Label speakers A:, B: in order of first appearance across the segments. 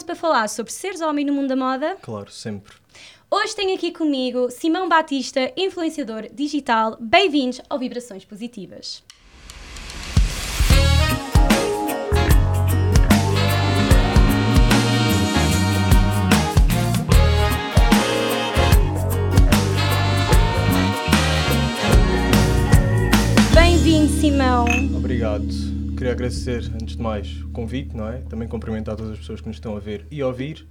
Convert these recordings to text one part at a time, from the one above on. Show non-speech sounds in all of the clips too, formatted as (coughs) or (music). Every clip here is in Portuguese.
A: pronto para falar sobre seres homem no mundo da moda?
B: Claro, sempre.
A: Hoje tenho aqui comigo Simão Batista, influenciador digital. Bem-vindos ao Vibrações Positivas. Bem-vindo, Simão.
B: Obrigado. Queria agradecer, antes de mais, o convite, não é? Também cumprimentar todas as pessoas que nos estão a ver e a ouvir.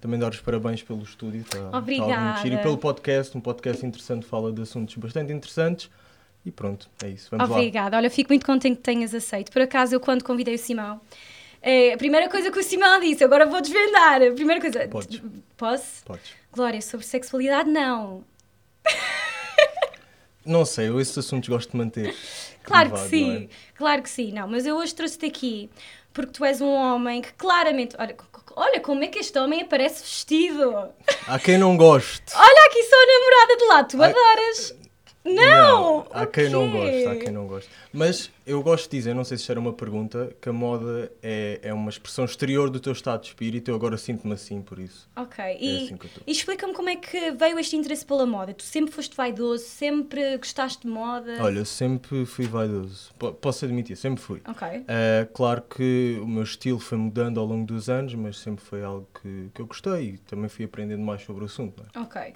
B: Também dar os parabéns pelo estúdio. Tá, tá
A: Obrigada.
B: giro. E pelo podcast, um podcast interessante, fala de assuntos bastante interessantes. E pronto, é isso. Vamos lá.
A: Obrigada. Olha, fico muito contente que tenhas aceito. Por acaso, eu quando convidei o Simão, eh, a primeira coisa que o Simão disse, agora vou desvendar. A primeira coisa.
B: Podes.
A: Posso?
B: Podes.
A: Glória, sobre sexualidade, não. (laughs)
B: Não sei, eu esses assuntos gosto de manter. (laughs)
A: Claro que sim,
B: é?
A: claro que sim. Não, mas eu hoje trouxe-te aqui porque tu és um homem que claramente. Olha, olha como é que este homem aparece vestido.
B: Há quem não goste.
A: Olha aqui só a namorada de lá, tu
B: Ai,
A: adoras. Não!
B: há quem não
A: quê?
B: goste, há quem não goste. Mas eu gosto de dizer, não sei se era uma pergunta, que a moda é, é uma expressão exterior do teu estado de espírito. Eu agora sinto-me assim por isso.
A: Ok,
B: É
A: e,
B: assim
A: e explica-me como é que veio este interesse pela moda. Tu sempre foste vaidoso, sempre gostaste de moda.
B: Olha, eu sempre fui vaidoso. Po- Posso admitir, sempre fui.
A: Ok,
B: Uh, claro que o meu estilo foi mudando ao longo dos anos, mas sempre foi algo que, que eu gostei e também fui aprendendo mais sobre o assunto. não é?
A: ok.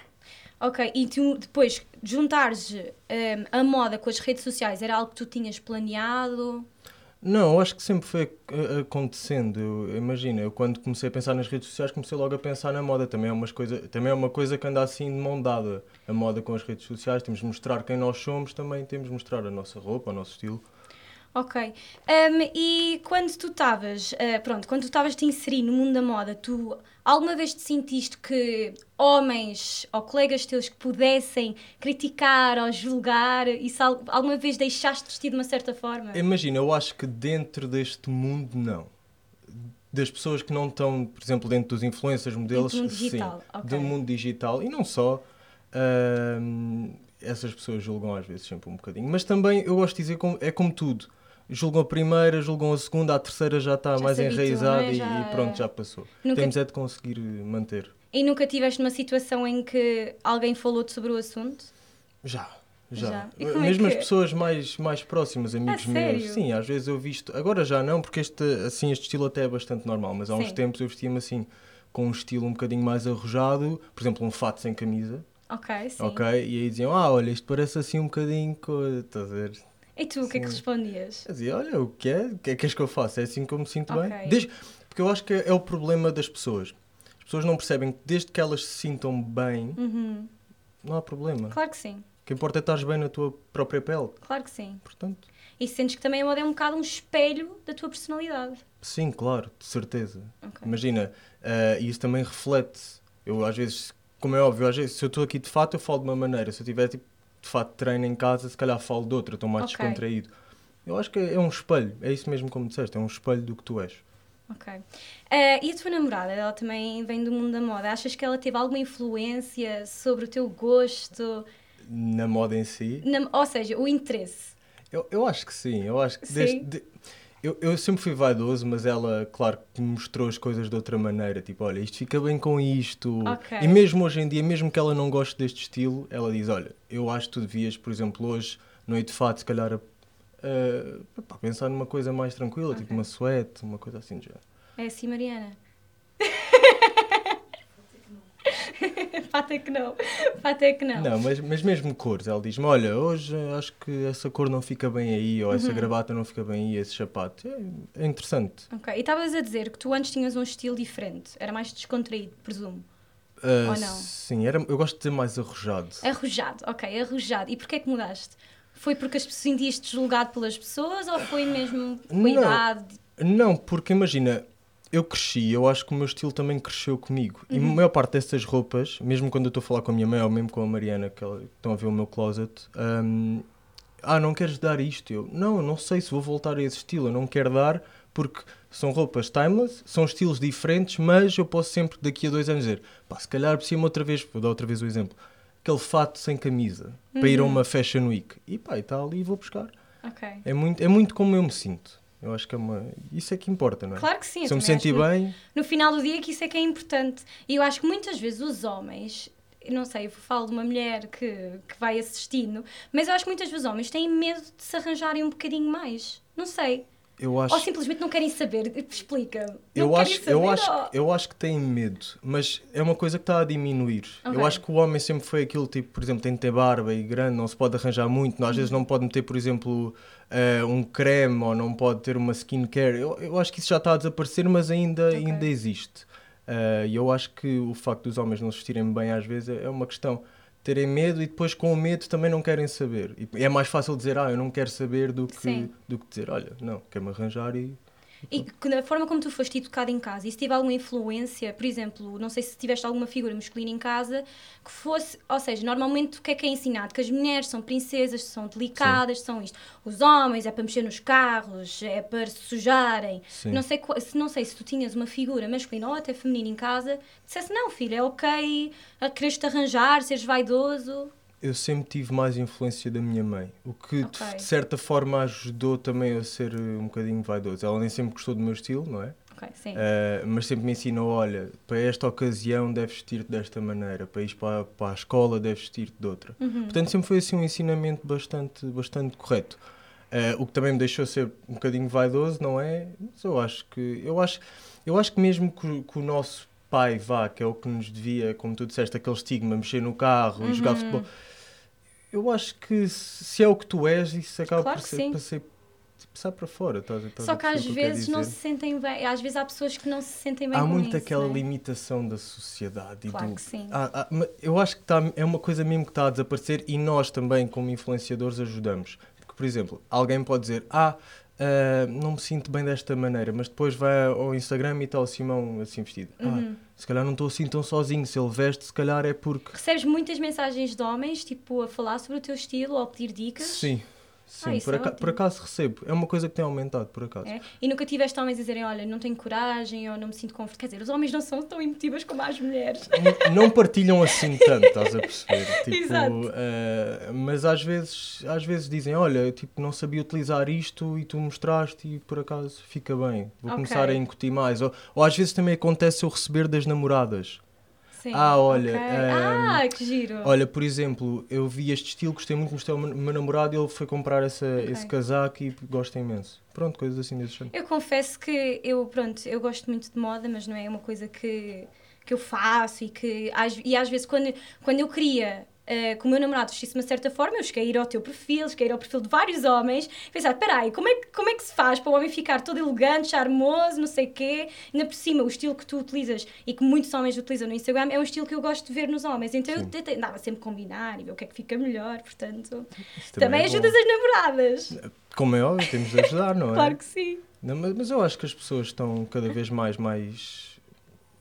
A: Ok, e tu depois juntares hum, a moda com as redes sociais, era algo que tu tinhas planeado?
B: Não, acho que sempre foi acontecendo. Imagina, eu quando comecei a pensar nas redes sociais, comecei logo a pensar na moda. Também é, umas coisa, também é uma coisa que anda assim de mão dada. A moda com as redes sociais, temos de mostrar quem nós somos, também temos de mostrar a nossa roupa, o nosso estilo.
A: Ok. Hum, e quando tu estavas, ah, pronto, quando tu estavas a te inserir no mundo da moda, tu alguma vez te sentiste que homens ou colegas teus que pudessem criticar ou julgar, isso al- alguma vez deixaste de vestir de uma certa forma?
B: Imagina, eu acho que dentro deste mundo, não. Das pessoas que não estão, por exemplo, dentro dos influencers, modelos,
A: do mundo digital,
B: sim.
A: ok.
B: Do mundo digital. E não só. ahm, essas pessoas julgam às vezes sempre um bocadinho. Mas também, eu gosto de dizer, como- é como tudo. Julgam a primeira, julgam a segunda, a terceira já está
A: Já
B: mais enraizada
A: é?
B: e-
A: Já-
B: e pronto, já passou.
A: Nunca-
B: Temos é de conseguir manter.
A: E nunca tiveste numa situação em que alguém falou-te sobre o assunto?
B: Já, já.
A: Já. É
B: Mesmo
A: que-
B: as pessoas mais, mais próximas, amigos meus.
A: sério?
B: Sim, às vezes eu visto. Agora já não, porque este, assim, este estilo até é bastante normal, mas há uns
A: Sim.
B: tempos eu vestia-me assim, com um estilo um bocadinho mais arrojado, por exemplo, um fato sem camisa,
A: Ok, sim.
B: ok? E aí diziam, ah, olha, isto parece assim um bocadinho. Estás a ver?
A: E tu, o que é que respondias?
B: Eu dizia, olha, o que é? O que é que queres que eu faça? É assim que eu me sinto
A: Ok.
B: bem? Desde- porque eu acho que é o problema das pessoas. As pessoas não percebem que desde que elas se sintam bem,
A: Uhum.
B: não há problema.
A: Claro que sim,
B: O que importa é estar bem na tua própria pele.
A: claro que sim.
B: Portanto,
A: E sentes que também a moda é um bocado um espelho da tua personalidade.
B: sim, claro, de certeza.
A: Ok.
B: Imagina, e isso também reflete. Eu, às vezes, como é óbvio, às vezes, se eu estou aqui de fato, eu falo de uma maneira. Se eu tiver, tipo, de fato, treino em casa, se calhar falo de outra, estou mais
A: Ok.
B: descontraído. Eu acho que é um espelho, é isso mesmo como disseste, é um espelho do que tu és.
A: Ok. Eh, e a tua namorada, ela também vem do mundo da moda. Achas que ela teve alguma influência sobre o teu gosto?
B: Na moda em si,
A: Na- ou seja, o interesse?
B: eu, eu acho que sim, eu acho que
A: Sim.
B: desde. de- eu, eu sempre fui vaidoso, mas ela, claro, que mostrou as coisas de outra maneira. Tipo, olha, isto fica bem com isto.
A: Ok.
B: E mesmo hoje em dia, mesmo que ela não goste deste estilo, ela diz: Olha, eu acho que tu devias, por exemplo, hoje, noite de fato, se calhar, pensar numa coisa mais tranquila, tipo
A: Ok.
B: uma suéte, uma coisa assim de género.
A: É assim, Mariana? (laughs) Fato é que não. Fato é que não.
B: Não, mas, mas mesmo cores. Ela diz-me: Olha, hoje acho que essa cor não fica bem aí, ou
A: Uhum.
B: essa gravata não fica bem aí, esse sapato. É, é interessante.
A: Ok. E estavas a dizer que tu antes tinhas um estilo diferente. Era mais descontraído, presumo.
B: Ah,
A: Ou não?
B: Sim, era, eu gosto de dizer mais arrojado.
A: Arrojado, ok, arrojado. E porquê é que mudaste? Foi porque sentias-te julgado pelas pessoas ou foi mesmo com a idade?
B: Não, porque imagina, eu cresci, eu acho que o meu estilo também cresceu comigo. E a
A: Uhum.
B: maior parte dessas roupas, mesmo quando eu estou a falar com a minha mãe ou mesmo com a Mariana, que ela- estão a ver o meu closet, hum, ah, não queres dar isto? Eu, não, não sei se vou voltar a esse estilo, eu não quero dar porque são roupas timeless, são estilos diferentes, mas eu posso sempre daqui a dois anos dizer, pá, se calhar preciso outra vez, vou dar outra vez o exemplo, aquele fato sem camisa, para ir a
A: Uhum.
B: uma Fashion Week. E pá, e está ali e vou buscar.
A: Ok.
B: É muito, é muito como eu me sinto. Eu acho que é uma. Isso é que importa, não é?
A: Claro que sim.
B: Se eu me
A: que
B: bem,
A: No, no final do dia que isso é que é importante. E eu acho que muitas vezes os homens, não sei, eu falo de uma mulher que, que vai assistindo, mas eu acho que muitas vezes os homens têm medo de se arranjarem um bocadinho mais. Não sei.
B: Eu acho.
A: Ou simplesmente não querem saber. Explica. Não
B: Eu acho, eu, acho,
A: ou-
B: eu acho que tem medo, mas é uma coisa que está a diminuir.
A: Ok.
B: Eu acho que o homem sempre foi aquilo, tipo, por exemplo, tem de ter barba e grande, não se pode arranjar muito, às vezes não pode meter, por exemplo, eh, um creme ou não pode ter uma skincare. Eu, eu acho que isso já está a desaparecer, mas ainda,
A: Ok.
B: ainda existe. Eh, E eu acho que o facto dos homens não se vestirem bem às vezes é é uma questão. Terem medo e depois com o medo também não querem saber. E é mais fácil dizer, ah, eu não quero saber do que,
A: Sim.
B: do que dizer, olha, não, quero-me arranjar e
A: E que da forma como tu foste educado em casa, e se tive alguma influência, por exemplo, não sei se tiveste alguma figura masculina em casa, que fosse, ou seja, normalmente o que é que é ensinado? Que as mulheres são princesas, são delicadas, são isto. Os homens é para mexer nos carros, é para se sujarem.
B: Sim.
A: Não sei, se, não sei se tu tinhas uma figura masculina ou até feminina em casa, dissesse, não, filho, é ok a quereres-te arranjar, seres vaidoso.
B: Eu sempre tive mais influência da minha mãe, o que de-
A: Ok.
B: de certa forma ajudou também a ser eh, um bocadinho vaidoso. Ela nem sempre gostou do meu estilo, não é?
A: Ok, sim.
B: Eh, mas sempre me ensinou: olha, para esta ocasião deves vestir-te desta maneira, para ir para, para a escola deves vestir-te de outra.
A: Uhum.
B: Portanto, sempre foi assim um ensinamento bastante, bastante correto. Eh, o que também me deixou ser um bocadinho vaidoso, não é? Mas eu acho que eu acho, eu acho que mesmo que, que o nosso pai vá, que é o que nos devia, como tu disseste, aquele estigma, mexer no carro e jogar
A: Uhum.
B: futebol. Eu acho que se é o que tu és, isso acaba
A: Claro
B: por
A: que
B: ser, ser tipo, sai para fora. Estás, estás
A: Só que às vezes não se sentem bem. Às vezes há pessoas que não se sentem bem
B: Há
A: com
B: muito
A: isso,
B: aquela
A: é?
B: limitação da sociedade.
A: Claro
B: do-
A: que sim.
B: Há- há- ma- eu acho que tá, é uma coisa mesmo que está a desaparecer e nós também, como influenciadores, ajudamos. Porque, por exemplo, alguém pode dizer: Ah, ah, não me sinto bem desta maneira, mas depois vai ao Instagram e está o Simão assim vestido.
A: Uhum.
B: Ah, se calhar não estou assim tão sozinho. Se ele veste, se calhar é porque.
A: Recebes muitas mensagens de homens, tipo, a falar sobre o teu estilo ou a pedir dicas?
B: Sim, sim.
A: Ah,
B: por,
A: é
B: aca- por acaso recebo. É uma coisa que tem aumentado, por acaso.
A: É? E nunca tiveste homens a dizerem, olha, não tenho coragem ou não me sinto confortável. Quer dizer, os homens não são tão emotivas como as mulheres.
B: N- não partilham assim tanto, estás a perceber? (laughs) Tipo,
A: Exato.
B: eh, mas às vezes, às vezes dizem, olha, eu, tipo, não sabia utilizar isto e tu mostraste e por acaso fica bem. Vou
A: Ok.
B: começar a incutir mais. Ou, ou às vezes também acontece eu receber das namoradas.
A: Sim.
B: Ah, olha,
A: ok.
B: ehm,
A: ah, que giro.
B: Olha, por exemplo, eu vi este estilo, gostei muito, mostrei ao meu namorado e ele foi comprar essa, esse casaco e gosta imenso. Pronto, coisas assim desse género.
A: Eu confesso que eu, pronto, eu gosto muito de moda, mas não é uma coisa que, que eu faço e que às, e às vezes quando, quando eu queria eh, que o meu namorado vestisse de uma certa forma, eu cheguei a ir ao teu perfil, cheguei a ir ao perfil de vários homens e pensar, peraí, como é, que- como é que se faz para o homem ficar todo elegante, charmoso, não sei o quê, ainda por cima o estilo que tu utilizas e que muitos homens utilizam no Instagram é um estilo que eu gosto de ver nos homens, então eu
B: Sim.
A: tentei, andava sempre a combinar e ver o que é que fica melhor, portanto,
B: Isso
A: também,
B: é bom.
A: ajudas as namoradas,
B: Como é óbvio, temos de ajudar, não é? (laughs)
A: claro que sim.
B: Não, mas, mas eu acho que as pessoas estão cada vez mais, mais,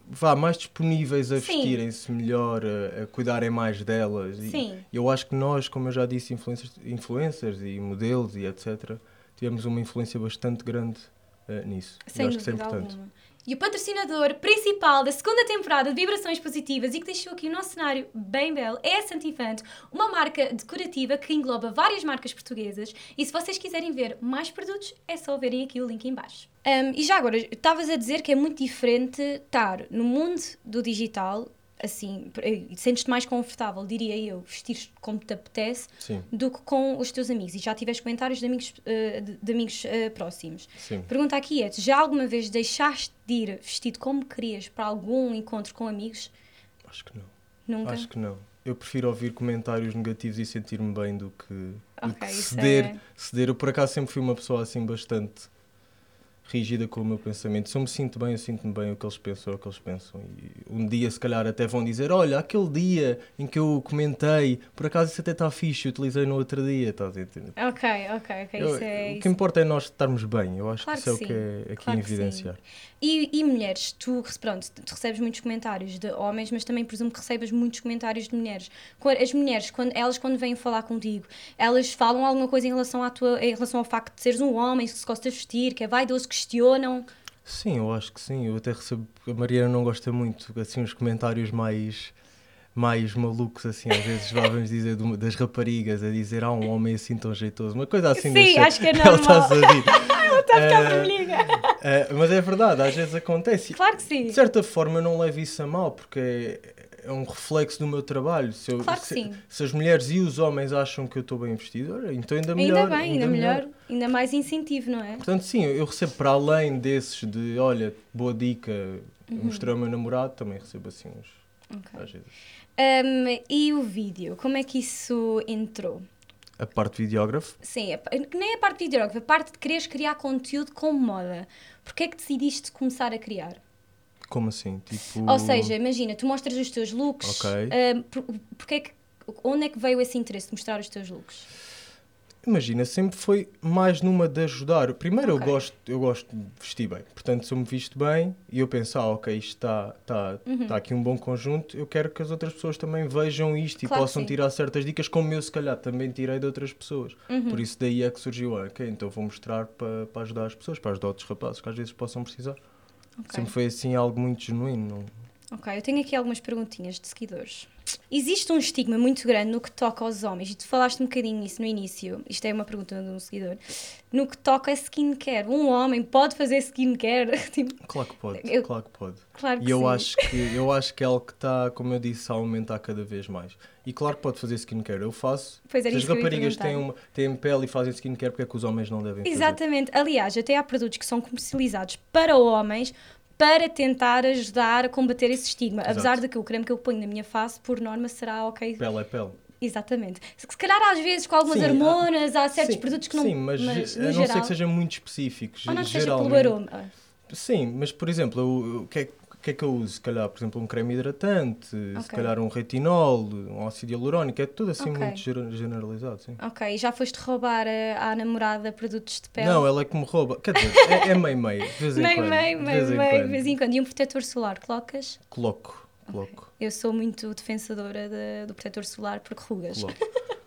B: vá, mais disponíveis a vestirem-se melhor, a, a cuidarem mais delas. E
A: Sim.
B: eu acho que nós, como eu já disse, influencers, influencers e modelos e etc., tivemos uma influência bastante grande eh, nisso. E
A: Sem
B: acho que isso é importante.
A: alguma. E o patrocinador principal da segunda temporada de Vibrações Positivas e que deixou aqui o nosso cenário bem belo é a Santifante, uma marca decorativa que engloba várias marcas portuguesas. E se vocês quiserem ver mais produtos, é só verem aqui o link em baixo. Um, e já agora, estavas a dizer que é muito diferente estar no mundo do digital, assim, e sentes-te mais confortável, diria eu, vestir como te apetece,
B: Sim,
A: do que com os teus amigos. E já tiveste comentários de amigos, eh, de, de amigos eh, próximos.
B: sim.
A: Pergunta aqui é: já alguma vez deixaste de ir vestido como querias para algum encontro com amigos?
B: Acho que não.
A: Nunca?
B: Acho que não. Eu prefiro ouvir comentários negativos e sentir-me bem do que, do
A: Ok,
B: que ceder,
A: é-
B: ceder. Eu, por acaso, sempre fui uma pessoa assim bastante rígida com o meu pensamento. Se eu me sinto bem, eu sinto-me bem o que eles pensam, é o que eles pensam. E um dia, se calhar, até vão dizer: Olha, aquele dia em que eu comentei, por acaso isso até está fixe, utilizei no outro dia. Estás a entender?
A: Ok, ok, ok.
B: Eu-
A: isso é,
B: o
A: isso
B: que importa é nós estarmos bem. Eu acho
A: Claro
B: que isso é o
A: que
B: que
A: sim.
B: é aqui
A: Claro que sim.
B: evidenciar.
A: E, e mulheres, tu, pronto, tu recebes muitos comentários de homens, mas também presumo que recebes muitos comentários de mulheres. As mulheres, quando, elas quando vêm falar contigo, elas falam alguma coisa em relação, à tua, em relação ao facto de seres um homem, que se gosta de vestir, que é vaidoso, questionam.
B: Sim, eu acho que sim. Eu até recebo. A Mariana não gosta muito, assim, os comentários mais. mais malucos, assim, às vezes vá, vamos dizer, das raparigas a dizer ah, um homem assim tão jeitoso, uma coisa assim
A: Sim, acho que é (laughs)
B: Ela
A: normal.
B: está-se a rir.
A: Está a ficar
B: Eh,
A: vermelhinha.
B: eh, mas é verdade, às vezes acontece.
A: Claro que sim.
B: De certa forma, eu não levo isso a mal, porque é, um reflexo do meu trabalho. Se, eu-
A: Claro que
B: se-
A: sim.
B: se as mulheres e os homens acham que eu estou bem vestido, olha, então ainda melhor.
A: Ainda bem, ainda melhor. Ainda mais incentivo, não é?
B: Portanto, sim, eu recebo para além desses de, olha, boa dica,
A: Uhum.
B: mostrar ao meu namorado, também recebo assim uns.
A: Ok.
B: Às vezes.
A: Um, e o vídeo, como é que isso entrou?
B: A parte videógrafo,
A: Sim, a nem a parte de videógrafo, a parte de quereres criar conteúdo com moda. Porquê é que decidiste começar a criar?
B: Como assim? Tipo.
A: Ou seja, imagina, tu mostras os teus looks.
B: Ok.
A: um, por, porquê é que, onde é que veio esse interesse de mostrar os teus looks?
B: Imagina, sempre foi mais numa de ajudar. Primeiro
A: Ok.
B: eu gosto, eu gosto de vestir bem. Portanto, se eu me visto bem e eu pensar, ah, ok, isto está tá,
A: Uhum.
B: tá aqui um bom conjunto, eu quero que as outras pessoas também vejam isto e
A: Claro que
B: possam tirar certas dicas, como eu se calhar também tirei de outras pessoas.
A: Uhum.
B: Por isso daí é que surgiu, ok, então vou mostrar para para ajudar as pessoas, para ajudar outros rapazes que às vezes possam precisar.
A: Ok.
B: Sempre foi assim algo muito genuíno.
A: Ok, eu tenho aqui algumas perguntinhas de seguidores. Existe um estigma muito grande no que toca aos homens, e tu falaste um bocadinho nisso no início, isto é uma pergunta de um seguidor, no que toca a skincare. Um homem pode fazer skincare? (laughs) tipo,
B: Claro que pode,
A: Eu-
B: claro que pode.
A: claro que
B: E eu
A: sim.
B: acho, que, eu acho que é algo que está, como eu disse, a aumentar cada vez mais. E claro que pode fazer skincare, eu faço.
A: Pois era
B: Se as raparigas têm, uma, têm pele e fazem skincare, porque é que os homens não devem fazer?
A: Exatamente. Aliás, até há produtos que são comercializados para homens para tentar ajudar a combater esse estigma.
B: Exato.
A: Apesar de que o creme que eu ponho na minha face, por norma, será ok.
B: Pele é pele.
A: Exatamente. Se se calhar às vezes com algumas
B: Sim, há-
A: hormonas, há certos
B: sim,
A: produtos que não.
B: Sim, mas,
A: mas
B: a não
A: geral,
B: ser que sejam muito específicos.
A: ou não seja pelo aroma.
B: Sim, mas por exemplo, o que, é, o que é que eu uso? Se calhar, por exemplo, um creme hidratante, se
A: Ok.
B: calhar um retinol, um ácido hialurónico, é tudo assim
A: Ok.
B: muito gener- generalizado. Sim.
A: Ok, e já foste roubar eh, à namorada produtos de pele?
B: Não, ela é que me rouba. Quer dizer, é, é meio meio. De vez em
A: meio,
B: quando.
A: meio,
B: de
A: meio,
B: vez em
A: de
B: quando.
A: vez em quando. E um protetor solar, colocas?
B: Coloco, coloco.
A: Eu sou muito defensadora de- do protetor solar porque rugas.
B: Coloco.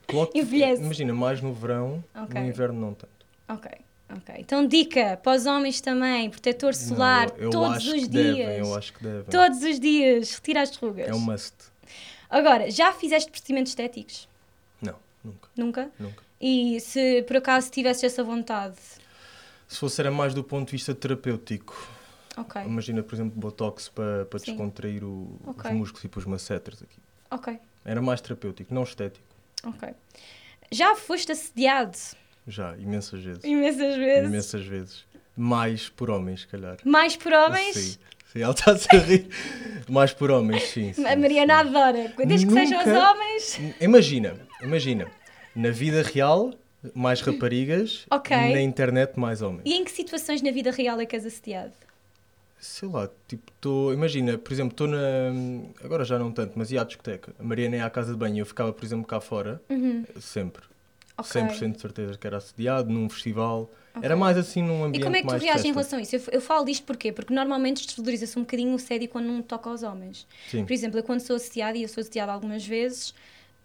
B: Coloco (laughs)
A: Envelhece.
B: Imagina, mais no verão, no inverno não tanto.
A: Ok, ok. Então, dica para os homens também: protetor solar
B: Não,
A: todos os dias.
B: Devem, eu acho que devem.
A: Todos os dias, retira as rugas.
B: É um must.
A: Agora, já fizeste procedimentos estéticos?
B: Não, nunca,
A: Nunca?
B: nunca.
A: E se por acaso tivesse essa vontade?
B: Se fosse era mais do ponto de vista terapêutico.
A: Ok,
B: Imagina, por exemplo, botox para, para
A: Sim.
B: descontrair o-
A: Ok.
B: os músculos e para os massetres aqui.
A: ok,
B: Era mais terapêutico, não estético.
A: ok. Já foste assediado
B: Já, imensas vezes.
A: imensas vezes?
B: Imensas vezes. Mais por homens, se calhar.
A: Mais por homens?
B: Sim, sim ela está a rir. Mais por homens, sim. sim
A: A Mariana
B: sim.
A: adora. Desde que sejam os
B: Nunca-
A: homens.
B: Imagina, imagina. Na vida real, mais raparigas. (laughs)
A: Ok.
B: Na internet, mais homens.
A: E em que situações na vida real é que és assediado?
B: Sei lá, tipo, estou. Imagina, por exemplo, estou na. Agora já não tanto, mas ia à discoteca. A Mariana ia à casa de banho e eu ficava, por exemplo, cá fora. Sempre.
A: Uhum. Ok.
B: 100% de certeza que era assediado num festival.
A: Ok.
B: Era mais assim num
A: E
B: ambiente
A: como é que tu
B: mais
A: reages em relação a isso? Eu, eu falo disto porquê? Porque normalmente desvaloriza-se um bocadinho o assédio quando não toca aos homens.
B: Sim.
A: Por exemplo, eu quando sou assediada, e eu sou assediada algumas vezes,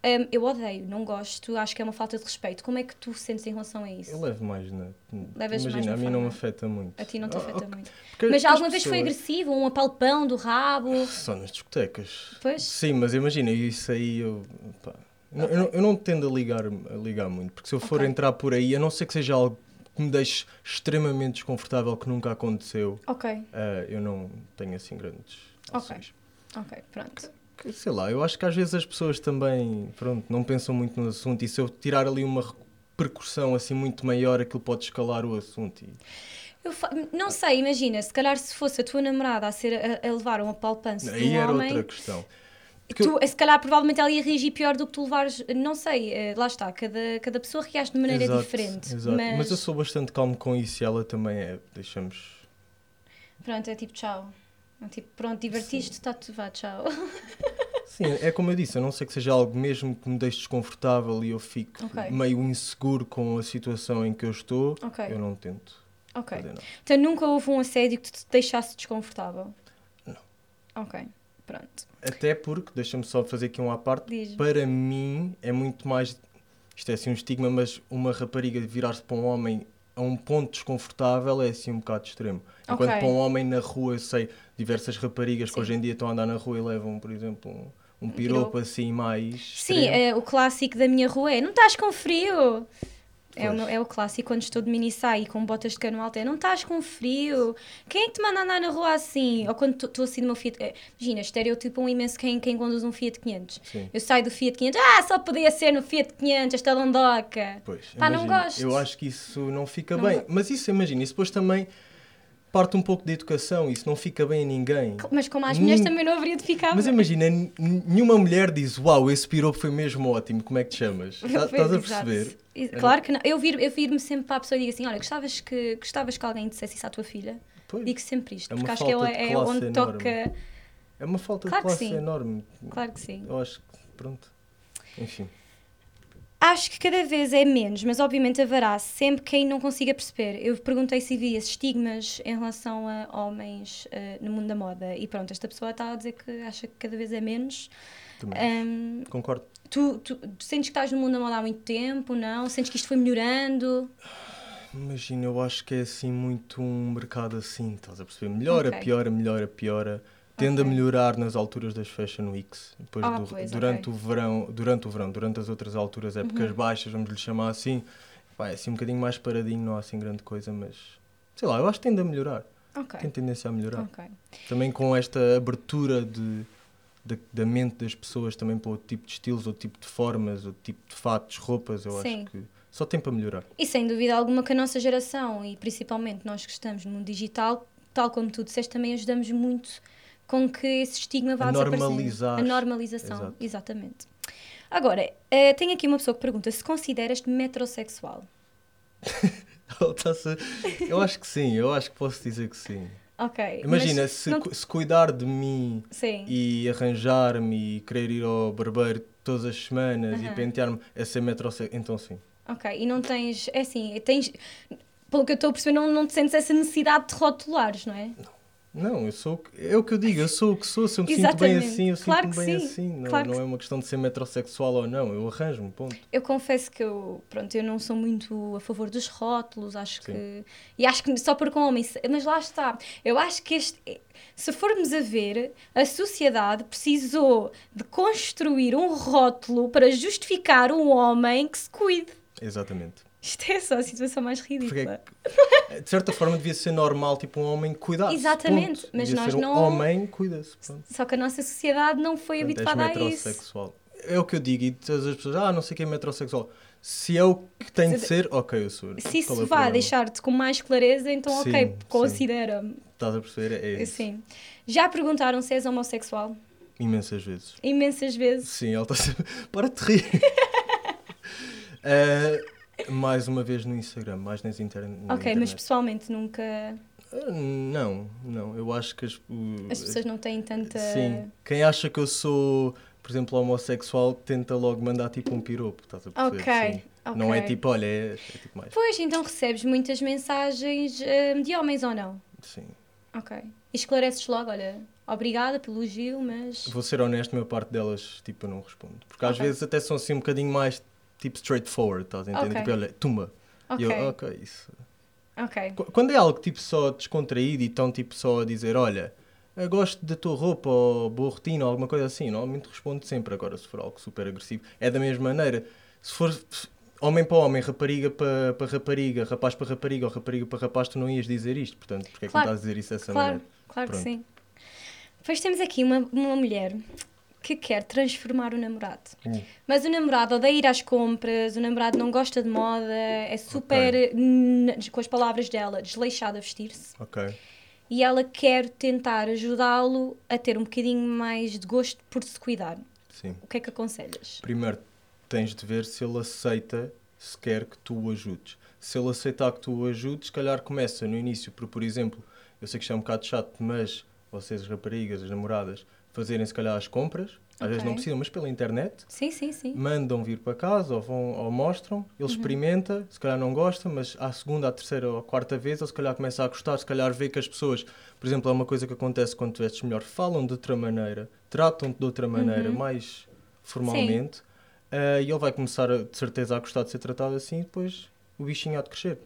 A: hum, eu odeio, não gosto, acho que é uma falta de respeito. Como é que tu sentes em relação a isso?
B: Eu levo mais na.
A: Levas mais
B: Imagina,
A: na
B: a mim não me afeta muito.
A: A ti não te
B: Ah,
A: afeta muito.
B: Porque-
A: Mas alguma vez foi agressivo? Um apalpão do rabo?
B: Só nas discotecas.
A: Pois?
B: Sim, mas imagina, isso aí eu. pá, eu, não, eu não tendo a ligar, a ligar muito, porque se eu for
A: Ok.
B: entrar por aí, a não ser que seja algo que me deixe extremamente desconfortável, que nunca aconteceu,
A: Ok,
B: ah, eu não tenho assim grandes ações.
A: ok, pronto.
B: Que, Sei lá, eu acho que às vezes as pessoas também, pronto, não pensam muito no assunto e se eu tirar ali uma repercussão assim muito maior, aquilo pode escalar o assunto. E...
A: Eu fa- não sei, imagina, se calhar se fosse a tua namorada a, ser, a, a levar um apalpance de
B: Aí
A: um
B: era
A: homem,
B: outra questão. Porque eu-
A: tu, se calhar provavelmente ela ia reagir pior do que tu levares, não sei, eh, lá está, cada, cada pessoa reage de maneira
B: Exato,
A: diferente.
B: exato.
A: Mas,
B: Mas... eu sou bastante calmo com isso e ela também é. Deixamos.
A: pronto, é tipo tchau. É tipo, pronto, divertiste, está tudo, vá, tchau.
B: Sim, é como eu disse, a não ser que seja algo mesmo que me deixe desconfortável e eu fique
A: Ok.
B: meio inseguro com a situação em que eu estou,
A: Ok.
B: eu não tento
A: Ok. Então nunca houve um assédio que te deixasse desconfortável?
B: Não.
A: Ok, pronto.
B: Até porque, deixa-me só fazer aqui um à parte, para mim é muito mais. Isto é assim um estigma, mas uma rapariga virar-se para um homem a um ponto desconfortável é assim um bocado extremo. Enquanto
A: Ok.
B: para um homem na rua, eu sei diversas raparigas que
A: Sim.
B: hoje em dia estão a andar na rua e levam, por exemplo, um, um piropo,
A: piropo.
B: assim mais.
A: Sim, é, o clássico da minha rua é não estás com frio? É o, é o clássico quando estou de mini saia e com botas de cano alto. É não estás com frio? Quem é que te manda andar na rua assim? Ou quando estou assim no meu Fiat. é, Imagina, estereotipo um imenso quem, quem conduz um Fiat 500.
B: Sim.
A: Eu saio do Fiat 500, ah, só podia ser no Fiat 500, esta londoca.
B: Pois,
A: Pá, não
B: imagina,
A: gosto.
B: Eu acho que isso não fica
A: Não
B: bem. Mas isso, imagina, isso depois também parte um pouco da educação. Isso não fica bem a ninguém.
A: Mas como às mulheres também não haveria de ficar
B: Mas
A: bem.
B: imagina, nenhuma mulher diz Uau, esse piropo foi mesmo ótimo, como é que te chamas? (laughs) Tá- Estás a perceber?
A: Claro que não. Eu vir- eu vir-me sempre para a pessoa e digo assim: olha, gostavas que, gostavas que alguém dissesse isso à tua filha?
B: Pois.
A: Digo sempre isto,
B: É
A: porque acho que é, é onde
B: enorme.
A: toca.
B: É uma falta
A: Claro
B: de classe enorme.
A: Claro que sim.
B: Eu acho que, pronto. Enfim.
A: Acho que cada vez é menos, mas obviamente haverá sempre quem não consiga perceber. Eu perguntei se havia estigmas em relação a homens eh, no mundo da moda e pronto, esta pessoa está a dizer que acha que cada vez é menos. Ahm,
B: Concordo.
A: tu, tu- tu sentes que estás no mundo da moda há muito tempo, não? Sentes que isto foi melhorando?
B: Imagina, eu acho que é assim muito um mercado assim, estás a perceber? Melhora,
A: Ok.
B: piora, melhora, piora. Tende
A: Ok.
B: a melhorar nas alturas das Fashion Weeks, depois
A: Ah,
B: do-
A: pois,
B: durante
A: ok.
B: o verão, durante o verão, durante as outras alturas, épocas
A: Uhum.
B: baixas, vamos lhe chamar assim. Pá, é assim um bocadinho mais paradinho, não há assim grande coisa, mas sei lá, eu acho que tende a melhorar.
A: Ok.
B: Tem tendência a melhorar. Também com esta abertura de, de- da mente das pessoas também para outro tipo de estilos, outro tipo de formas, outro tipo de fatos, roupas, eu
A: Sim.
B: acho que só tem para melhorar.
A: E sem dúvida alguma que a nossa geração, e principalmente nós que estamos no digital, tal como tu disseste, também ajudamos muito com que esse estigma vá
B: A
A: desaparecendo.
B: normalizar.
A: A normalização,
B: Exato.
A: exatamente. Agora, tenho aqui uma pessoa que pergunta se consideras-te metrosexual. (laughs)
B: Tá-se- eu acho que sim, eu acho que posso dizer que sim.
A: Ok.
B: Imagina, se,
A: não-
B: se cuidar de mim
A: Sim.
B: e arranjar-me e querer ir ao barbeiro todas as semanas e pentear-me é ser metrosexual, então sim.
A: Ok. E não tens. É assim, tens. Pelo que eu estou a perceber, não, não te sentes essa necessidade de rotulares, não é?
B: Não, eu sou é o que eu digo, eu sou o que sou, se eu me sinto bem assim, eu
A: Claro
B: sinto-me bem
A: sim,
B: assim. Não,
A: claro
B: não é uma questão de ser metrosexual ou não, eu arranjo-me, ponto.
A: Eu confesso que eu, pronto, eu não sou muito a favor dos rótulos, acho
B: Sim.
A: que. E acho que só porque um homem. se- Mas lá está. Eu acho que este. Se formos a ver, a sociedade precisou de construir um rótulo para justificar um homem que se cuide.
B: Exatamente.
A: Isto é só a situação mais
B: Porque
A: ridícula.
B: é que, de certa forma devia ser normal, tipo, um homem cuidar-se.
A: Exatamente,
B: ponto.
A: mas
B: devia
A: nós
B: um
A: não-
B: homem cuida-se.
A: Só que a nossa sociedade não foi
B: Portanto,
A: habituada a isso.
B: É o que eu digo, e todas as pessoas, ah, não sei quem é metrosexual. Se é o que tem de
A: Se-
B: ser, ok, eu sou.
A: Se
B: é
A: isso
B: o
A: vá deixar-te com mais clareza, então
B: Sim,
A: ok,
B: sim.
A: considera-me.
B: Estás a perceber? É isso.
A: Assim. Já perguntaram se és homossexual?
B: Imensas vezes.
A: Imensas vezes.
B: Sim, ela está sempre. (laughs) Para de rir. (laughs) Eh, mais uma vez no Instagram, mais nas internet.
A: Ok, mas pessoalmente nunca.
B: Ah, não, não. Eu acho que as,
A: As pessoas não têm tanta.
B: Sim. Quem acha que eu sou, por exemplo, homossexual, tenta logo mandar tipo um piropo. Estás a perceber?
A: Ok,
B: Sim.
A: ok.
B: Não é tipo, olha, é, é tipo mais.
A: Pois, então recebes muitas mensagens hum, de homens ou não?
B: Sim.
A: Ok. E esclareces logo, olha, obrigada pelo elogio, mas.
B: Vou ser honesto, a maior parte delas, tipo, eu não respondo. Porque às
A: Ok.
B: vezes até são assim um bocadinho mais, tipo, straightforward, estás a entender?
A: Ok.
B: Tipo, olha, tumba.
A: Ok.
B: E eu, ok, isso.
A: Ok.
B: Qu- Quando é algo tipo só descontraído e tão tipo só a dizer, olha, gosto da tua roupa ou boa rotina ou alguma coisa assim, normalmente respondo sempre. Agora, se for algo super agressivo, é da mesma maneira. Se for homem para homem, rapariga para, para rapariga, rapaz para rapariga ou rapariga para rapaz, tu não ias dizer isto. Portanto, porque é que
A: Claro.
B: não estás a dizer isso dessa
A: Claro,
B: maneira?
A: claro que
B: Pronto.
A: sim. Depois temos aqui uma, uma mulher que quer transformar o namorado.
B: Hum.
A: Mas o namorado odeia ir às compras, o namorado não gosta de moda, é super, n- com as palavras dela, desleixado a vestir-se.
B: Ok.
A: E ela quer tentar ajudá-lo a ter um bocadinho mais de gosto por se cuidar.
B: Sim.
A: O que é que aconselhas?
B: Primeiro, tens de ver se ele aceita se quer que tu o ajudes. Se ele aceitar que tu o ajudes, se calhar começa no início por, por exemplo, eu sei que isto é um bocado chato, mas vocês, as raparigas, as namoradas, fazerem se calhar as compras, às vezes
A: Ok.
B: não precisam, mas pela internet,
A: Sim, sim, sim.
B: mandam vir para casa ou, vão, ou mostram, ele experimenta, se calhar não gosta, mas à segunda, à terceira ou à quarta vez, ele se calhar começa a gostar, se calhar vê que as pessoas, por exemplo, é uma coisa que acontece quando tu vestes melhor, falam de outra maneira, tratam-te de outra maneira,
A: Uhum.
B: mais formalmente, eh, e ele vai começar a- de certeza a gostar de ser tratado assim, e depois o bichinho há de crescer.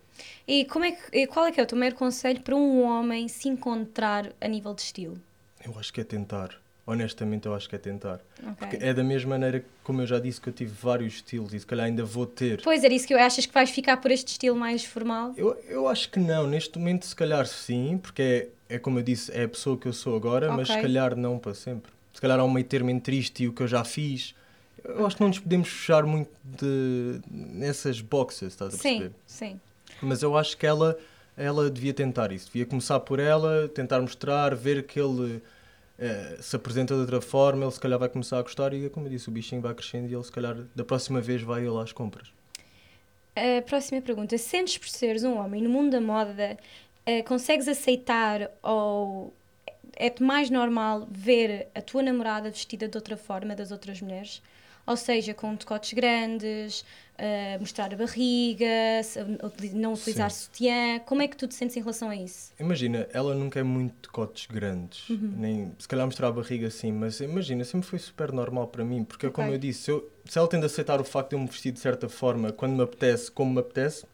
A: E como é que, qual é que é o teu primeiro conselho para um homem se encontrar a nível de estilo?
B: Eu acho que é tentar. Honestamente eu acho que é tentar.
A: Ok.
B: Porque é da mesma maneira como eu já disse que eu tive vários estilos e se calhar ainda vou ter.
A: Pois era isso que eu achas que vais ficar por este estilo mais formal?
B: Eu, eu acho que não, neste momento se calhar sim, porque é, é como eu disse, é a pessoa que eu sou agora, mas se calhar não para sempre. Se calhar há um meio termo entre isto e o que eu já fiz. Eu acho que não nos podemos fechar muito de, nessas boxes, estás a
A: Sim,
B: perceber?
A: sim.
B: Mas eu acho que ela, ela devia tentar isso. Devia começar por ela, tentar mostrar, ver que ele eh, se apresenta de outra forma, ele se calhar vai começar a gostar e, como eu disse, o bichinho vai crescendo e ele se calhar da próxima vez vai ele às compras.
A: A próxima pergunta. Sentes por seres um homem no mundo da moda, eh, consegues aceitar ou é-te mais normal ver a tua namorada vestida de outra forma das outras mulheres? Ou seja, com decotes grandes, eh, mostrar a barriga, não utilizar sutiã. Como é que tu te sentes em relação a isso?
B: Imagina, ela nunca é muito de cotes grandes,
A: Uhum.
B: nem se calhar mostrar a barriga assim, mas imagina, sempre foi super normal para mim, porque como
A: Ok.
B: eu disse, se, eu- se ela tende a aceitar o facto de eu me vestir de certa forma, quando me apetece, como me apetece,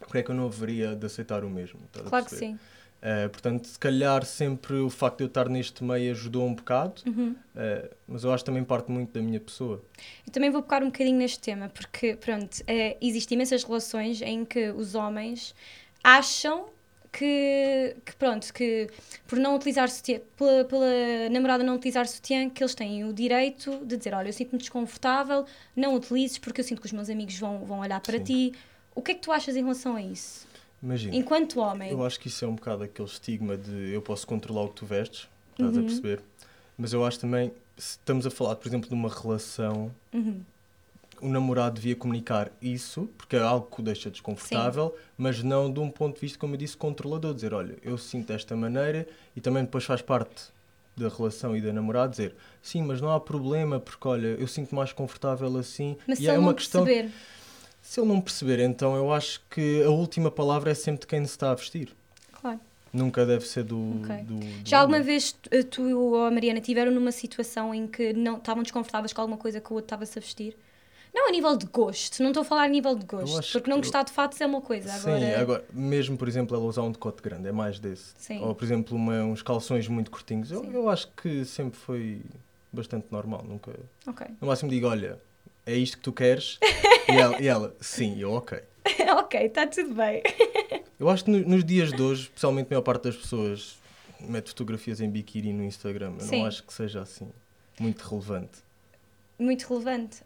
B: porque é que eu não haveria de aceitar o mesmo?
A: Claro que sim.
B: Uh, portanto, se calhar sempre o facto de eu estar neste meio ajudou um bocado,
A: Uhum.
B: uh, mas eu acho que também parte muito da minha pessoa.
A: Eu também vou focar um bocadinho neste tema, porque, pronto, eh, existem imensas relações em que os homens acham que, que, pronto, que por não utilizar sutiã, pela, pela namorada não utilizar sutiã, que eles têm o direito de dizer, olha, eu sinto-me desconfortável, não utilizes porque eu sinto que os meus amigos vão, vão olhar para
B: Sim.
A: ti. O que é que tu achas em relação a isso?
B: Imagina,
A: Enquanto homem.
B: eu acho que isso é um bocado aquele estigma de eu posso controlar o que tu vestes, estás a
A: Uhum.
B: perceber? Mas eu acho também, se estamos a falar, por exemplo, de uma relação,
A: Uhum.
B: o namorado devia comunicar isso, porque é algo que o deixa desconfortável, mas não de um ponto de vista, como eu disse, controlador, dizer, olha, eu sinto desta maneira e também depois faz parte da relação e da namorada dizer, sim, mas não há problema, porque olha, eu sinto mais confortável assim.
A: Mas
B: e é uma questão
A: perceber,
B: Se ele não perceber, então eu acho que a última palavra é sempre de quem se está a vestir.
A: claro.
B: Nunca deve ser do.
A: Ok.
B: do- do
A: Já alguma
B: homem.
A: vez tu- tu ou a Mariana tiveram numa situação em que não estavam desconfortáveis com alguma coisa que o outro estava-se a vestir? Não a nível de gosto, não estou a falar a nível de gosto, porque não gostar de fatos é uma coisa. Agora,
B: Sim, agora, mesmo por exemplo, ela usar um decote grande, é mais desse.
A: Sim.
B: Ou por exemplo, uma- uns calções muito curtinhos. Eu, eu acho que sempre foi bastante normal. Nunca.
A: Ok.
B: No máximo digo, olha, é isto que tu queres? (laughs) e, ela, e ela, sim, eu, ok. (laughs)
A: ok, está tudo bem.
B: Eu acho que no- nos dias de hoje, especialmente a maior parte das pessoas mete fotografias em biquíni no Instagram. Eu
A: Sim.
B: não acho que seja assim muito relevante.
A: Muito relevante.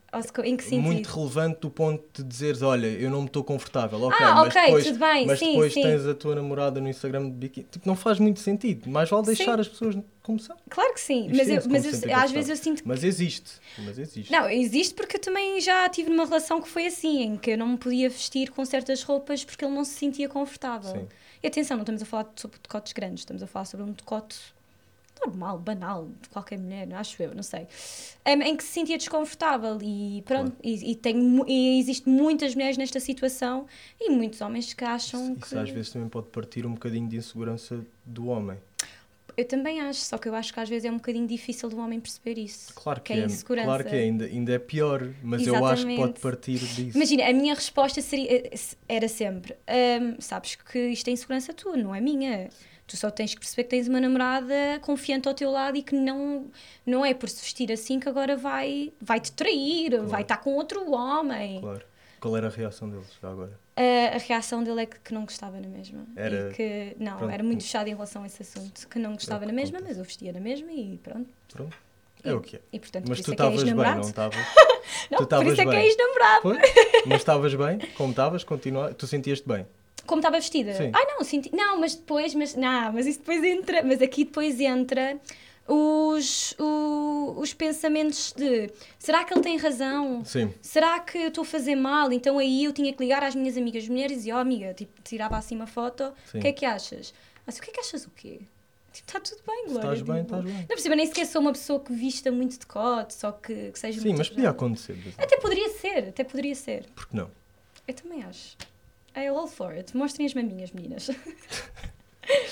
A: Em que sentido?
B: Muito relevante do ponto de dizeres, olha, eu não me estou confortável. Ok,
A: Ah,
B: mas
A: ok,
B: depois,
A: tudo bem,
B: mas
A: sim,
B: depois
A: sim.
B: tens a tua namorada no Instagram de biquíni. Tipo, não faz muito sentido. Mais vale deixar
A: Sim.
B: as pessoas como são.
A: Claro que sim, mas, eu, mas eu- às vezes eu sinto que.
B: Mas existe. Mas existe.
A: Não, existe porque eu também já tive numa relação que foi assim, em que eu não me podia vestir com certas roupas porque ele não se sentia confortável.
B: Sim.
A: E atenção, não estamos a falar sobre decotes grandes, estamos a falar sobre um decote normal, banal, de qualquer mulher, acho eu, não sei. Em, em que se sentia desconfortável e pronto, e, e, tem, e existe muitas mulheres nesta situação e muitos homens que acham
B: Isso
A: que...
B: às vezes também pode partir um bocadinho de insegurança do homem.
A: Eu também acho, só que eu acho que às vezes é um bocadinho difícil do homem perceber isso.
B: Claro que,
A: Que é
B: é. Claro que é, ainda, ainda é pior. Mas eu acho que pode
A: Exatamente.
B: partir disso.
A: Imagina, a minha resposta seria, era sempre: "Hum, sabes que isto é insegurança tua, não é minha. Tu só tens que perceber que tens uma namorada confiante ao teu lado e que não, não é por se vestir assim que agora vai, vai te trair, vai estar com outro homem.
B: Claro. Qual era a reação deles já agora?
A: A, a reação dele é que, que não gostava na mesma.
B: Era-
A: E que, não,
B: pronto.
A: era muito fechado em relação a esse assunto. Que não gostava
B: que
A: na mesma, mas eu vestia na mesma e pronto.
B: Pronto. É o que é.
A: E portanto,
B: Mas tu
A: isso é que
B: estavas bem, não estavas? (laughs)
A: Não,
B: tu
A: por
B: estavas
A: isso é que é
B: bem.
A: ex-namorado.
B: Pois? Mas estavas bem? Como estavas? Continua... Tu sentias-te bem?
A: Como estava vestida?
B: Sim.
A: Ah, não, senti... Não, mas depois, mas não, mas isso depois entra, mas aqui depois entra os, o- os pensamentos de será que ele tem razão?
B: Sim.
A: Será que eu estou a fazer mal? Então aí eu tinha que ligar às minhas amigas mulheres e ó amiga, tipo, tirava assim uma foto, o que é que achas? Mas o que é que achas o quê? Tipo, está tudo bem, Glória.
B: estás bem,
A: tipo,
B: estás bem.
A: Não percebo, nem sequer sou uma pessoa que vista muito decote, só que, que seja
B: Sim, mas podia acontecer. de
A: Até poderia ser, até poderia ser.
B: quando. Por que não?
A: Eu também acho. I'm all for it. Mostrem as maminhas, meninas. (laughs)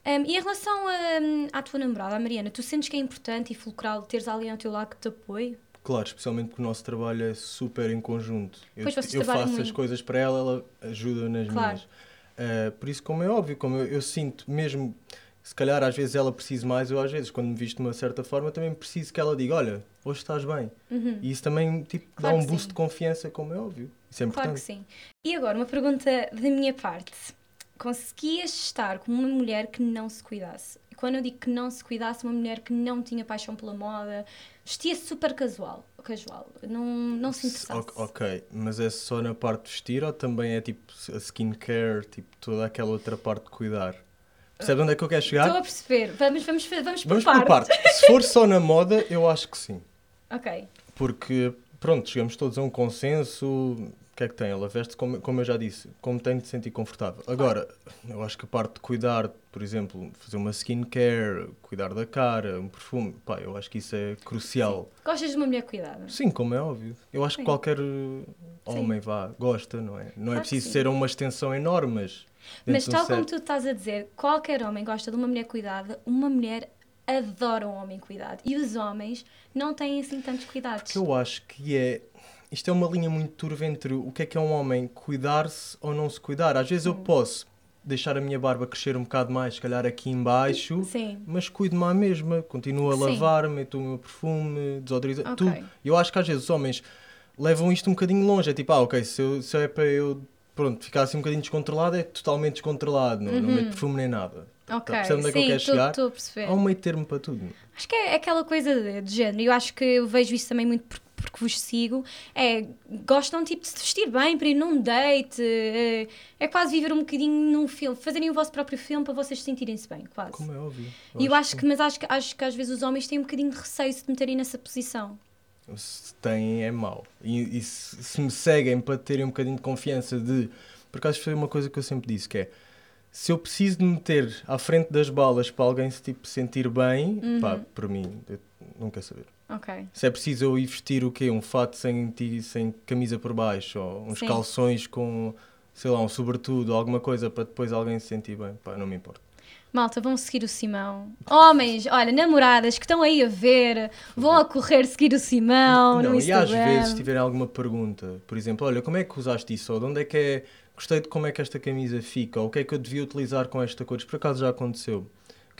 A: Um, e em relação a- à tua namorada, a Mariana, tu sentes que é importante e fulcral teres alguém ao teu lado que te apoie?
B: Claro, especialmente porque o nosso trabalho é super em conjunto. Eu,
A: Pois
B: eu
A: trabalham
B: faço as
A: muito.
B: coisas para ela, ela ajuda nas
A: Claro.
B: minhas. Ah, por isso, como é óbvio, como eu, eu sinto mesmo se calhar às vezes ela precisa mais, eu às vezes, quando me visto de uma certa forma, também preciso que ela diga, olha, hoje estás bem. E isso também tipo,
A: Claro
B: dá um boost
A: sim.
B: de confiança, como é óbvio. Isso é
A: Claro
B: importante.
A: que sim. E agora, uma pergunta da minha parte. Conseguias estar com uma mulher que não se cuidasse? E Quando eu digo que não se cuidasse, uma mulher que não tinha paixão pela moda, vestia-se super casual, casual, não, não se interessasse.
B: ok, mas é só na parte de vestir ou também é tipo a skincare, tipo toda aquela outra parte de cuidar? Percebe onde é que eu quero chegar?
A: Estou a perceber. Vamos, vamos, vamos,
B: Vamos
A: por
B: por
A: partes.
B: parte. Se for só na moda, eu acho que sim. (laughs)
A: Ok.
B: Porque, pronto, chegamos todos a um consenso. Que é que tem? Ela veste, como, como eu já disse, como tem de se sentir confortável. Agora, eu acho que a parte de cuidar, por exemplo, fazer uma skincare, cuidar da cara, um perfume, pá, eu acho que isso é crucial.
A: Gostas de uma mulher cuidada?
B: Sim, como é óbvio. Eu acho
A: Sim.
B: que qualquer uh, homem vá, gosta, não é? Não é
A: Claro que
B: preciso
A: sim.
B: ser uma extensão enorme, mas.
A: Mas tal como
B: certo-
A: tu estás a dizer, qualquer homem gosta de uma mulher cuidada, uma mulher adora um homem cuidado. E os homens não têm assim tantos cuidados.
B: que eu acho que é. Isto é uma linha muito turva entre o que é que é um homem cuidar-se ou não se cuidar. Às vezes eu posso deixar a minha barba crescer um bocado mais, se calhar aqui em baixo,
A: Sim.
B: mas cuido-me à mesma. Continuo a
A: Sim.
B: lavar, meto o meu perfume, desodoriza,
A: Ok.
B: tudo. Eu acho que às vezes os homens levam isto um bocadinho longe. É tipo, ah, ok, se, eu- se é para eu pronto, ficar assim um bocadinho descontrolado, é totalmente descontrolado. Não, não meto perfume nem nada. Tá-
A: Ok,
B: onde é que eu
A: sim,
B: chegar?
A: estou a perceber.
B: Há um meio termo para tudo.
A: Acho que é aquela coisa de, de género. Eu acho que eu vejo isso também muito por- porque vos sigo. É, gostam tipo de se vestir bem para ir num date. É, é quase viver um bocadinho num filme. Fazerem o vosso próprio filme para vocês sentirem-se bem, quase.
B: Como é óbvio.
A: E eu acho que, mas acho que, acho que às vezes os homens têm um bocadinho de receio de se meterem nessa posição.
B: se têm é mau. E, e se, se me seguem para terem um bocadinho de confiança de. Por acaso foi uma coisa que eu sempre disse, que é se eu preciso de me meter à frente das balas para alguém se tipo, sentir bem,
A: Uhum.
B: pá, por mim, eu não quero saber.
A: Ok.
B: Se é preciso eu ir vestir o quê? Um fato sem, sem camisa por baixo, ou uns
A: Sim.
B: calções com, sei lá, um sobretudo, alguma coisa para depois alguém se sentir bem, pá, não me importa.
A: Malta, vão seguir o Simão. Homens, olha, namoradas que estão aí a ver, vão a correr seguir o Simão no
B: e às
A: Instagram.
B: vezes, se tiverem alguma pergunta, por exemplo, olha, como é que usaste isso? Ou de onde é que é. Gostei de como é que esta camisa fica? Ou o que é que eu devia utilizar com esta cor? Por acaso já aconteceu.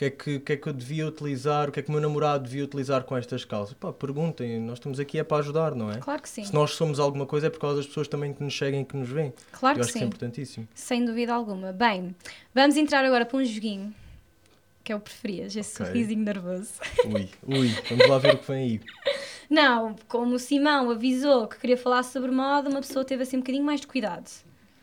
B: O que, é que, que é que eu devia utilizar? O que é que o meu namorado devia utilizar com estas calças? Pá, perguntem, nós estamos aqui é para ajudar, não é?
A: Claro que sim.
B: Se nós somos alguma coisa é por causa das pessoas também que nos seguem e que nos veem.
A: Claro
B: eu
A: que
B: acho que
A: sim.
B: é importantíssimo.
A: Sem dúvida alguma. Bem, vamos entrar agora para um joguinho que é o preferias, esse
B: Ok.
A: sorrisinho nervoso.
B: Ui, ui, vamos lá ver o que vem aí.
A: Não, como o Simão avisou que queria falar sobre moda, uma pessoa teve assim um bocadinho mais de cuidado.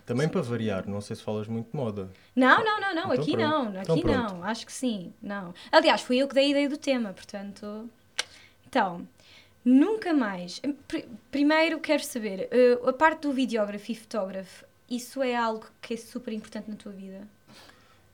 B: Também para variar, não sei se falas muito de moda.
A: Não, não, não, não,
B: Então
A: aqui
B: pronto.
A: não,
B: Então
A: aqui
B: pronto.
A: não, acho que sim, não. Aliás, fui eu que dei a ideia do tema, portanto. Então, nunca mais. Pr- Primeiro quero saber, eh, a parte do videógrafo e fotógrafo, isso é algo que é super importante na tua vida,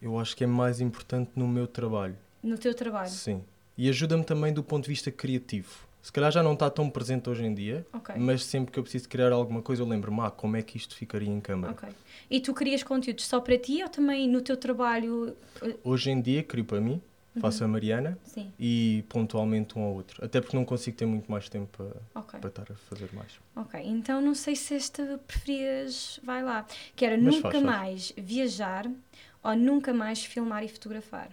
B: Eu acho que é mais importante no meu trabalho.
A: no teu trabalho?
B: Sim. E ajuda-me também do ponto de vista criativo. Se calhar já não está tão presente hoje em dia,
A: Ok.
B: mas sempre que eu preciso criar alguma coisa, eu lembro-me, ah, como é que isto ficaria em câmara?
A: Ok. E tu crias conteúdos só para ti ou também no teu trabalho? eh,
B: Hoje em dia, crio para mim, faço
A: Uhum.
B: a Mariana
A: Sim,
B: e pontualmente um ao outro. Até porque não consigo ter muito mais tempo para,
A: ok.
B: para estar a fazer mais.
A: Ok, então não sei se esta preferias. Vai lá. Que era
B: Mas
A: nunca
B: faz, faz.
A: mais viajar ou nunca mais filmar e fotografar.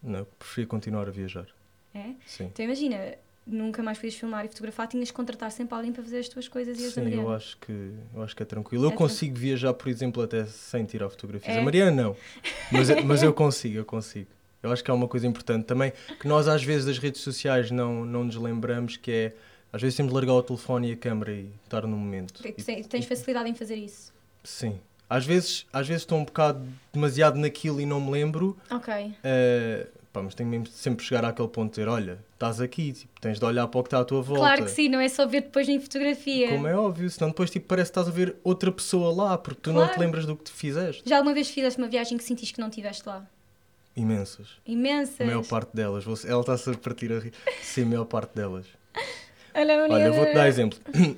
B: Não, preferia continuar a viajar.
A: É?
B: Sim.
A: Então imagina, nunca mais podias filmar e fotografar, tinhas que contratar sempre alguém para fazer as tuas coisas e as da
B: Sim, eu acho, que, eu acho que é tranquilo. Eu
A: É
B: consigo viajar, por exemplo, até sem tirar fotografias.
A: É?
B: A Mariana não. (laughs) Mas, mas eu consigo, eu consigo. Eu acho que é uma coisa importante também, que nós às vezes das redes sociais não, não nos lembramos, que é, às vezes temos de largar o telefone e a câmera e estar no momento.
A: Te-
B: E-
A: te- Tens facilidade em fazer isso.
B: sim. Às vezes, às vezes estou um bocado demasiado naquilo e não me lembro,
A: Ok.
B: eh, pá, mas tenho mesmo de sempre chegar àquele ponto de dizer, olha, estás aqui, tipo, tens de olhar para o que está à tua volta.
A: Claro que sim, não é só ver depois em fotografia.
B: Como é óbvio, senão depois tipo, parece que estás a ver outra pessoa lá, porque tu não
A: Claro.
B: te lembras do que tu fizeste.
A: Já alguma vez fizeste uma viagem que sentiste que não estiveste lá?
B: Imensas.
A: Imensas.
B: A maior parte delas. Você- Ela está-se a partir a rir. Sim, a maior parte delas. (laughs)
A: Olha,
B: Olha, eu vou-te dar exemplo. (coughs)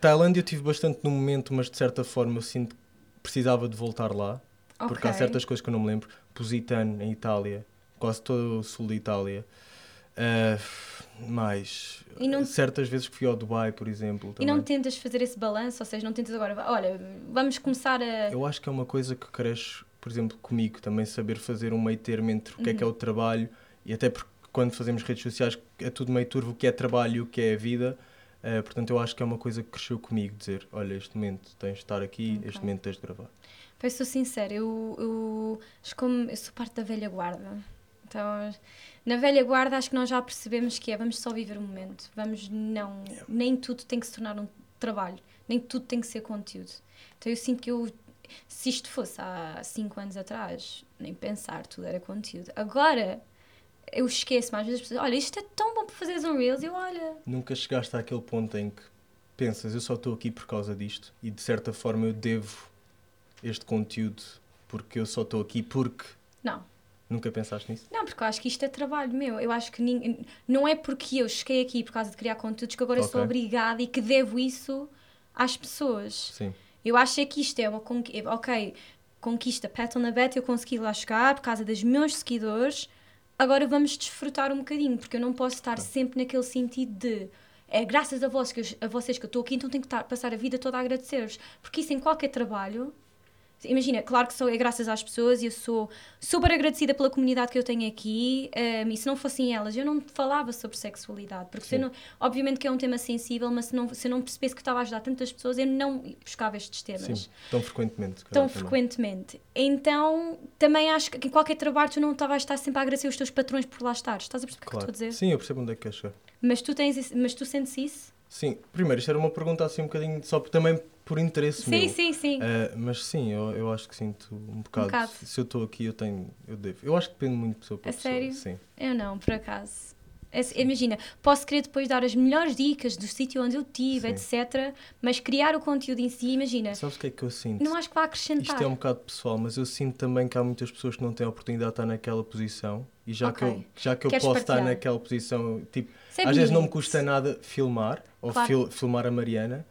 B: Tailândia eu tive bastante no momento, mas de certa forma eu sinto que precisava de voltar lá. Porque há certas coisas que eu não me lembro. Positano, em Itália. Quase todo o sul de Itália. Ah, mais.
A: E não-
B: Certas vezes que fui ao Dubai, por exemplo.
A: E
B: Também.
A: não tentas fazer esse balanço? Ou seja, não tentas agora, olha, vamos começar a.
B: Eu acho que é uma coisa que cresce por exemplo, comigo, também saber fazer um meio termo entre o que é que é o trabalho e até porque quando fazemos redes sociais é tudo meio turvo o que é trabalho e o que é a vida. Uh, portanto, eu acho que é uma coisa que cresceu comigo, dizer, olha, este momento tens de estar aqui,
A: Ok.
B: este momento tens de gravar.
A: Pois sou sincera, eu, eu, como, eu sou parte da velha guarda. Então, na velha guarda, acho que nós já percebemos que é vamos só viver o momento. Vamos não. Nem tudo tem que se tornar um trabalho, nem tudo tem que ser conteúdo. Então, eu sinto que eu. Se isto fosse há 5 anos atrás, nem pensar, tudo era conteúdo. Agora, eu esqueço-me às vezes, as pessoas, olha, isto é tão bom para fazeres um Reels, e eu, olha.
B: Nunca chegaste àquele ponto em que pensas, eu só estou aqui por causa disto e de certa forma eu devo este conteúdo porque eu só estou aqui porque.
A: Não,
B: Nunca pensaste nisso?
A: Não, porque eu acho que isto é trabalho meu. Eu acho que ninguém, não é porque eu cheguei aqui por causa de criar conteúdos que agora eu sou obrigada e que devo isso às pessoas.
B: Sim.
A: Eu acho é que isto é uma conquista. Ok, conquista, pat on the back, eu consegui lá chegar por causa dos meus seguidores. Agora vamos desfrutar um bocadinho, porque eu não posso estar sempre naquele sentido de. É graças a, vós que eu- a vocês que eu estou aqui, então tenho que estar, passar a vida toda a agradecer-vos. Porque isso em qualquer trabalho Imagina, claro que sou, é graças às pessoas e eu sou super agradecida pela comunidade que eu tenho aqui um, e se não fossem elas eu não falava sobre sexualidade porque se eu não, obviamente que é um tema sensível mas se, não, se eu não percebesse que estava a ajudar tantas pessoas eu não buscava estes temas
B: Sim, tão frequentemente.
A: tão frequentemente então também acho que em qualquer trabalho tu não estavas a estar sempre a agradecer os teus patrões por lá estar estás a perceber o que eu
B: Claro.
A: estou a dizer?
B: Sim, eu percebo onde é que queres chegar.
A: mas tu, tens, mas tu sentes isso?
B: Sim, primeiro, isto era uma pergunta assim um bocadinho só também por interesse
A: sim,
B: meu.
A: sim, sim
B: Ah, mas sim, eu, eu acho que sinto um bocado.
A: bocado.
B: Se eu estou aqui, eu tenho. Eu devo. Eu acho que depende muito de pessoa para
A: A
B: pessoa.
A: sério?
B: Sim.
A: Eu não, por acaso. É- Imagina, posso querer depois dar as melhores dicas do sítio onde eu estive,
B: Sim.
A: etc. Mas criar o conteúdo em si, imagina,
B: Sabes o que é que eu sinto?
A: não acho que vá acrescentar.
B: Isto é um bocado pessoal, mas eu sinto também que há muitas pessoas que não têm a oportunidade de estar naquela posição e já que eu, já que eu
A: Queres
B: posso estar
A: partilhar?
B: naquela posição, tipo, às vezes não me custa nada filmar ou
A: Claro.
B: fil- filmar a Mariana,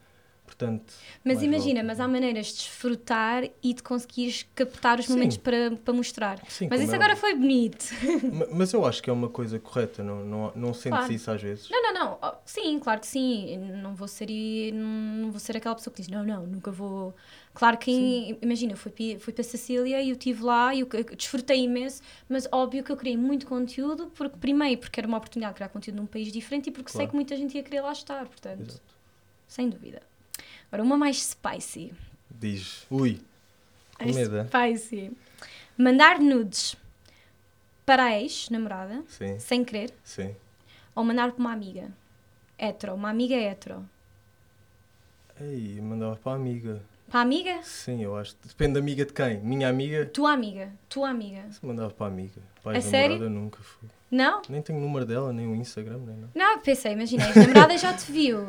B: portanto.
A: Mas imagina, mas há maneiras de desfrutar e de conseguires captar os
B: Sim.
A: momentos para, para mostrar.
B: Sim,
A: mas isso
B: é
A: agora foi bonito.
B: Ma- Mas eu acho que é uma coisa correta, não, não, não sentes
A: Claro.
B: isso às vezes?
A: Não, não, não. Oh, Sim, claro que sim. Não vou ser, não vou ser aquela pessoa que diz, não, não, nunca vou. Claro que, imagina, eu fui, fui para Sicília e eu estive lá e eu, eu desfrutei imenso, mas óbvio que eu criei muito conteúdo, porque primeiro, porque era uma oportunidade de criar conteúdo num país diferente e porque sei
B: Claro.
A: que muita gente ia querer lá estar, portanto,
B: Exato.
A: sem dúvida. Agora, uma mais spicy.
B: Diz, ui, com medo, é?
A: Spicy. Mandar nudes para a ex-namorada, sem querer,
B: sim.
A: ou mandar para uma amiga. Hetero, uma amiga hetero.
B: Ei, mandava para a amiga.
A: Para a amiga?
B: Sim, eu acho. Depende da amiga de quem? Minha amiga?
A: Tua amiga. Tua amiga.
B: Se mandava para a amiga. Pai
A: A sério?
B: namorada nunca fui.
A: Não?
B: Nem tenho o número dela, nem o Instagram, nem nada.
A: Não, pensei, imagina, a namorada já te viu.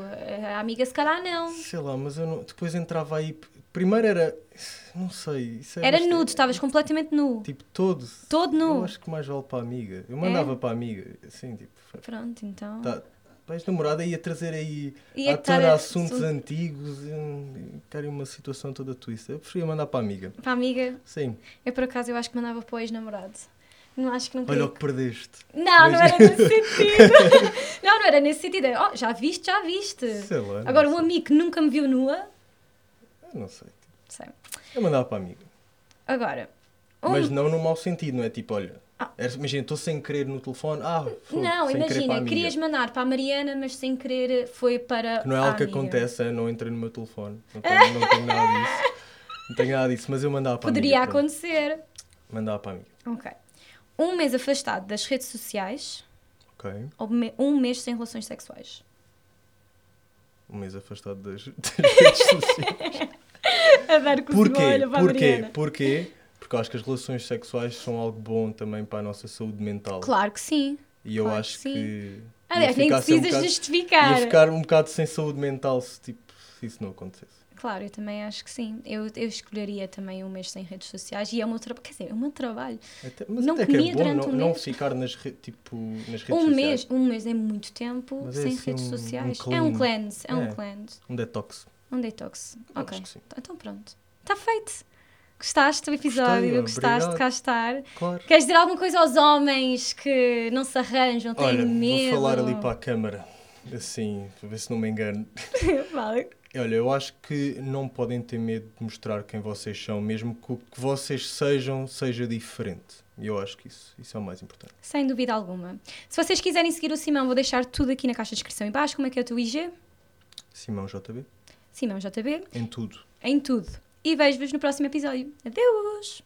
A: A amiga se calhar não.
B: Sei lá, mas eu não... depois entrava aí. Primeiro era. Não sei. Isso é
A: Era
B: bastante-
A: nude, estavas completamente nu.
B: Tipo, todo.
A: Todo
B: Eu
A: nu.
B: acho que mais vale para a amiga. Eu mandava
A: É?
B: para a amiga. Assim, tipo.
A: Pronto, então.
B: Tá, a namorada ia trazer aí
A: Ia
B: à tona assuntos antigos e querem uma situação toda twist. Eu preferia mandar para a amiga.
A: Para a amiga,
B: Sim.
A: eu por acaso eu acho que mandava para o ex-namorado. Não acho que não
B: Olha o que perdeste.
A: Não, não
B: Mas-
A: era nesse sentido. (laughs) não, não era nesse sentido. Oh, já viste, já viste.
B: Sei lá. não
A: Agora, um
B: sei.
A: amigo que nunca me viu nua.
B: Eu não sei.
A: Sei.
B: Eu mandava para a amiga.
A: Agora. um-
B: Mas não no mau sentido, não é tipo, olha.
A: Ah.
B: Imagina, estou sem querer no telefone. Ah, fogo,
A: Não, imagina, querias mandar para a Mariana, mas sem querer foi para.
B: Que não é algo que
A: amiga.
B: acontece, é, não entrei no meu telefone. Não tenho, não tenho nada disso. Não tenho nada disso, mas eu mandava para
A: Poderia
B: amiga.
A: acontecer.
B: Mandava para a amiga.
A: Ok. Um mês afastado das redes sociais
B: Ok.
A: ou um mês sem relações sexuais?
B: Um mês afastado das, (laughs) das redes sociais. (laughs)
A: A dar com
B: Porquê? Porquê? Porquê? Porque eu acho que as relações sexuais são algo bom também para a nossa saúde mental.
A: Claro que sim.
B: E eu
A: claro
B: acho
A: que
B: que.
A: Aliás,
B: ia
A: nem
B: ficar sem um
A: precisas
B: bocado-
A: justificar.
B: Ia ficar um bocado sem saúde mental se, tipo, se isso não acontecesse.
A: Claro, eu também acho que sim. Eu, eu escolheria também um mês sem redes sociais e é o meu trabalho. Quer dizer, é o meu trabalho.
B: Até, mas
A: Não
B: até que é
A: comia
B: bom
A: durante
B: não,
A: um
B: não
A: mês.
B: ficar nas, re- tipo, nas redes
A: Um
B: sociais.
A: mês, um mês é muito tempo
B: Mas é
A: sem
B: assim
A: redes
B: um- um
A: sociais. é
B: clean.
A: um cleanse, é, um
B: É.
A: cleanse.
B: Um detox.
A: Um detox.
B: Eu
A: ok.
B: acho que sim.
A: Então pronto. Está feito. Gostaste do episódio?
B: Gostei,
A: Gostaste de cá estar?
B: Claro.
A: Queres dizer alguma coisa aos homens que não se arranjam, têm
B: Olha,
A: medo?
B: vou falar ali para a câmara. Assim, para ver se não me engano. (laughs)
A: Vale.
B: Olha, eu acho que não podem ter medo de mostrar quem vocês são, mesmo que o que vocês sejam seja diferente. E eu acho que isso, isso é o mais importante.
A: Sem dúvida alguma. Se vocês quiserem seguir o Simão, vou deixar tudo aqui na caixa de descrição em baixo. Como é que é o teu IG?
B: Simão JB,
A: Simão JB,
B: em tudo.
A: em tudo. E vejo-vos no próximo episódio. Adeus!